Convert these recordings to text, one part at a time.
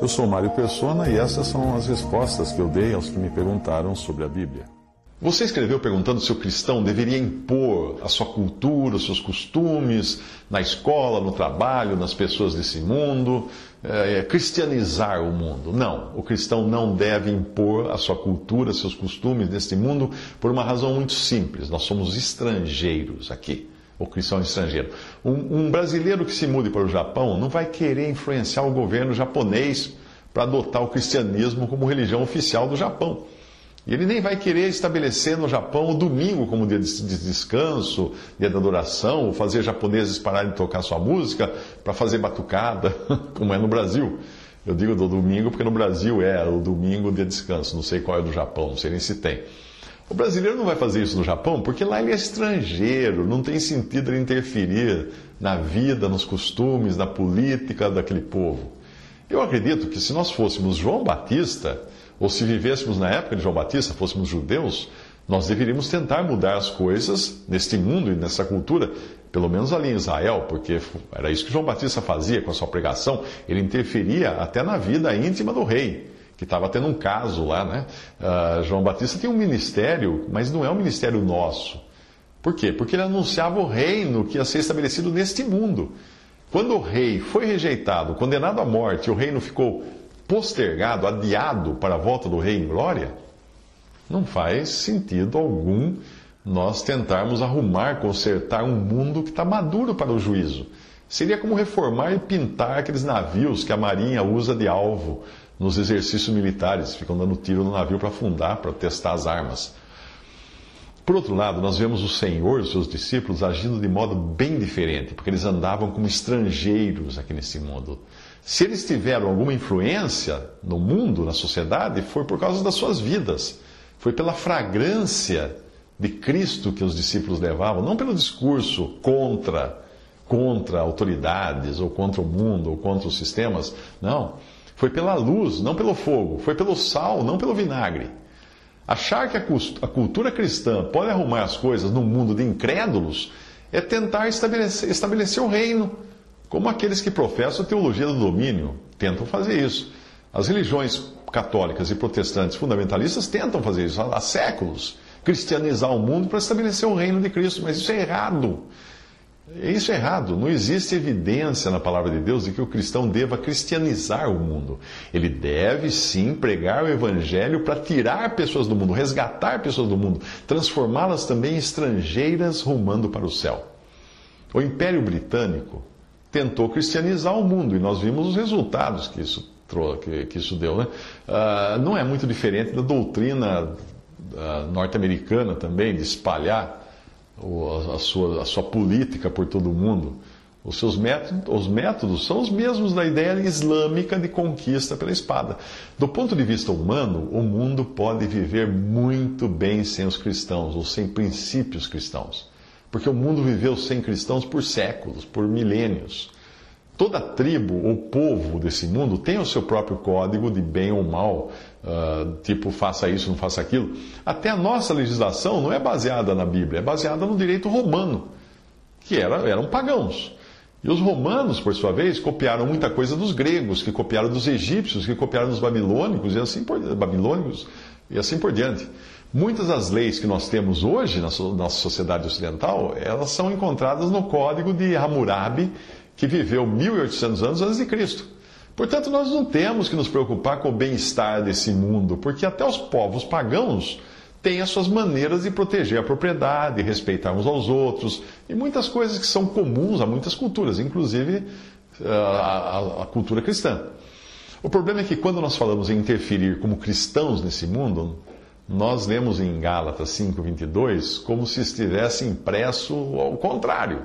Eu sou Mário Persona e essas são as respostas que eu dei aos que me perguntaram sobre a Bíblia. Você escreveu perguntando se o cristão deveria impor a sua cultura, os seus costumes na escola, no trabalho, nas pessoas desse mundo, é, cristianizar o mundo. Não, o cristão não deve impor a sua cultura, seus costumes neste mundo por uma razão muito simples: nós somos estrangeiros aqui. O cristão estrangeiro. Um, um brasileiro que se mude para o Japão não vai querer influenciar o governo japonês para adotar o cristianismo como religião oficial do Japão. E ele nem vai querer estabelecer no Japão o domingo como dia de descanso, dia de adoração, ou fazer japoneses pararem de tocar sua música para fazer batucada, como é no Brasil. Eu digo do domingo porque no Brasil é o domingo dia de descanso, não sei qual é do Japão, não sei nem se tem. O brasileiro não vai fazer isso no Japão porque lá ele é estrangeiro, não tem sentido ele interferir na vida, nos costumes, na política daquele povo. Eu acredito que se nós fôssemos João Batista, ou se vivêssemos na época de João Batista, fôssemos judeus, nós deveríamos tentar mudar as coisas neste mundo e nessa cultura, pelo menos ali em Israel, porque era isso que João Batista fazia com a sua pregação, ele interferia até na vida íntima do rei, que estava tendo um caso lá, né? Uh, João Batista tem um ministério, mas não é um ministério nosso. Por quê? Porque ele anunciava o reino que ia ser estabelecido neste mundo. Quando o rei foi rejeitado, condenado à morte, o reino ficou postergado, adiado para a volta do rei em glória, não faz sentido algum nós tentarmos arrumar, consertar um mundo que está maduro para o juízo. Seria como reformar e pintar aqueles navios que a marinha usa de alvo nos exercícios militares, ficam dando tiro no navio para afundar, para testar as armas. Por outro lado, nós vemos o Senhor os seus discípulos agindo de modo bem diferente, porque eles andavam como estrangeiros aqui nesse mundo. Se eles tiveram alguma influência no mundo, na sociedade, foi por causa das suas vidas. Foi pela fragrância de Cristo que os discípulos levavam, não pelo discurso contra contra autoridades ou contra o mundo ou contra os sistemas, não. Foi pela luz, não pelo fogo, foi pelo sal, não pelo vinagre. Achar que a cultura cristã pode arrumar as coisas num mundo de incrédulos é tentar estabelecer, estabelecer o reino como aqueles que professam a teologia do domínio tentam fazer isso. As religiões católicas e protestantes fundamentalistas tentam fazer isso há séculos cristianizar o mundo para estabelecer o reino de Cristo, mas isso é errado. Isso é errado. Não existe evidência na palavra de Deus de que o cristão deva cristianizar o mundo. Ele deve sim pregar o evangelho para tirar pessoas do mundo, resgatar pessoas do mundo, transformá-las também em estrangeiras rumando para o céu. O Império Britânico tentou cristianizar o mundo e nós vimos os resultados que isso, que, que isso deu. Né? Uh, não é muito diferente da doutrina uh, norte-americana também, de espalhar a, sua, a sua política por todo o mundo. Os seus métodos, os métodos são os mesmos da ideia islâmica de conquista pela espada. Do ponto de vista humano, o mundo pode viver muito bem sem os cristãos, ou sem princípios cristãos. Porque o mundo viveu sem cristãos por séculos, por milênios. Toda tribo ou povo desse mundo tem o seu próprio código de bem ou mal, uh, tipo faça isso, não faça aquilo. Até a nossa legislação não é baseada na Bíblia, é baseada no direito romano, que era, eram pagãos. E os romanos, por sua vez, copiaram muita coisa dos gregos, que copiaram dos egípcios, que copiaram dos babilônicos e assim por, babilônicos, e assim por diante. Muitas das leis que nós temos hoje na nossa sociedade ocidental, elas são encontradas no código de Hammurabi, que viveu 1800 anos antes de Cristo. Portanto, nós não temos que nos preocupar com o bem-estar desse mundo, porque até os povos pagãos têm as suas maneiras de proteger a propriedade, respeitar uns aos outros, e muitas coisas que são comuns a muitas culturas, inclusive eh, a, a, a cultura cristã. O problema é que quando nós falamos em interferir como cristãos nesse mundo, nós lemos em Gálatas 5:22 como se estivesse impresso ao contrário.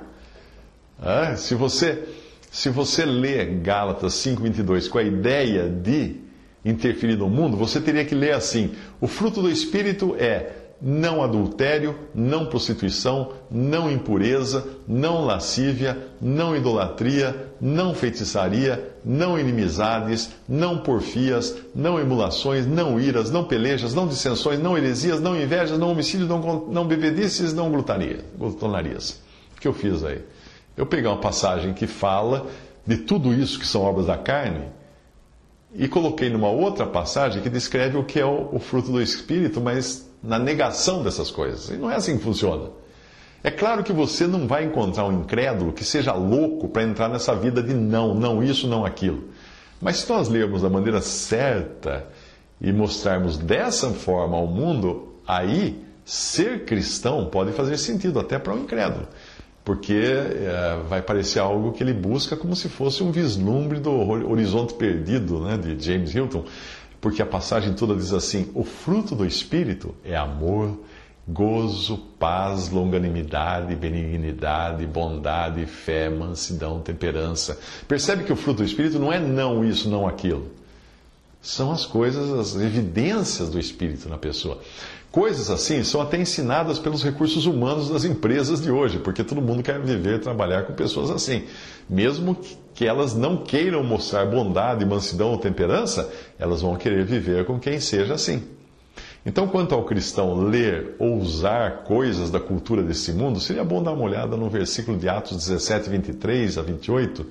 É, se você se você lê Gálatas 5:22 com a ideia de interferir no mundo, você teria que ler assim: o fruto do espírito é não adultério, não prostituição, não impureza, não lascívia, não idolatria, não feitiçaria, não inimizades, não porfias, não emulações, não iras, não pelejas, não dissensões, não heresias, não invejas, não homicídios, não, não bebedices, não glutonarias. O que eu fiz aí? Eu peguei uma passagem que fala de tudo isso que são obras da carne e coloquei numa outra passagem que descreve o que é o, o fruto do Espírito, mas na negação dessas coisas. E não é assim que funciona. É claro que você não vai encontrar um incrédulo que seja louco para entrar nessa vida de não, não isso, não aquilo. Mas se nós lermos da maneira certa e mostrarmos dessa forma ao mundo, aí ser cristão pode fazer sentido até para um incrédulo. Porque é, vai parecer algo que ele busca como se fosse um vislumbre do horizonte perdido né, de James Hilton porque a passagem toda diz assim: o fruto do Espírito é amor, gozo, paz, longanimidade, benignidade, bondade, fé, mansidão, temperança. Percebe que o fruto do Espírito não é não isso, não aquilo. São as coisas, as evidências do Espírito na pessoa. Coisas assim são até ensinadas pelos recursos humanos das empresas de hoje, porque todo mundo quer viver e trabalhar com pessoas assim. Mesmo que elas não queiram mostrar bondade, mansidão ou temperança, elas vão querer viver com quem seja assim. Então, quanto ao cristão ler ou usar coisas da cultura desse mundo, seria bom dar uma olhada no versículo de Atos 17, 23 a 28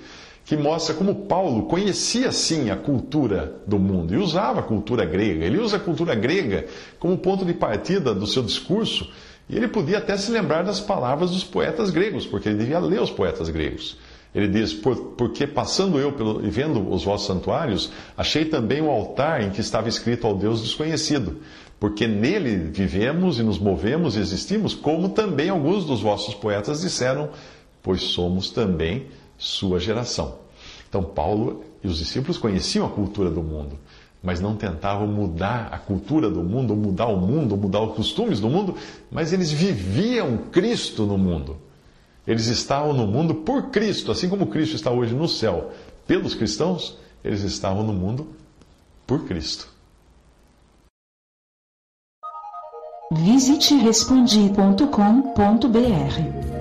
que mostra como Paulo conhecia sim a cultura do mundo e usava a cultura grega. Ele usa a cultura grega como ponto de partida do seu discurso e ele podia até se lembrar das palavras dos poetas gregos, porque ele devia ler os poetas gregos. Ele diz: Por, Porque passando eu pelo, e vendo os vossos santuários, achei também o altar em que estava escrito ao Deus desconhecido. Porque nele vivemos e nos movemos e existimos, como também alguns dos vossos poetas disseram, pois somos também sua geração. Então, Paulo e os discípulos conheciam a cultura do mundo, mas não tentavam mudar a cultura do mundo, mudar o mundo, mudar os costumes do mundo, mas eles viviam Cristo no mundo. Eles estavam no mundo por Cristo, assim como Cristo está hoje no céu pelos cristãos, eles estavam no mundo por Cristo. Visite respondi.com.br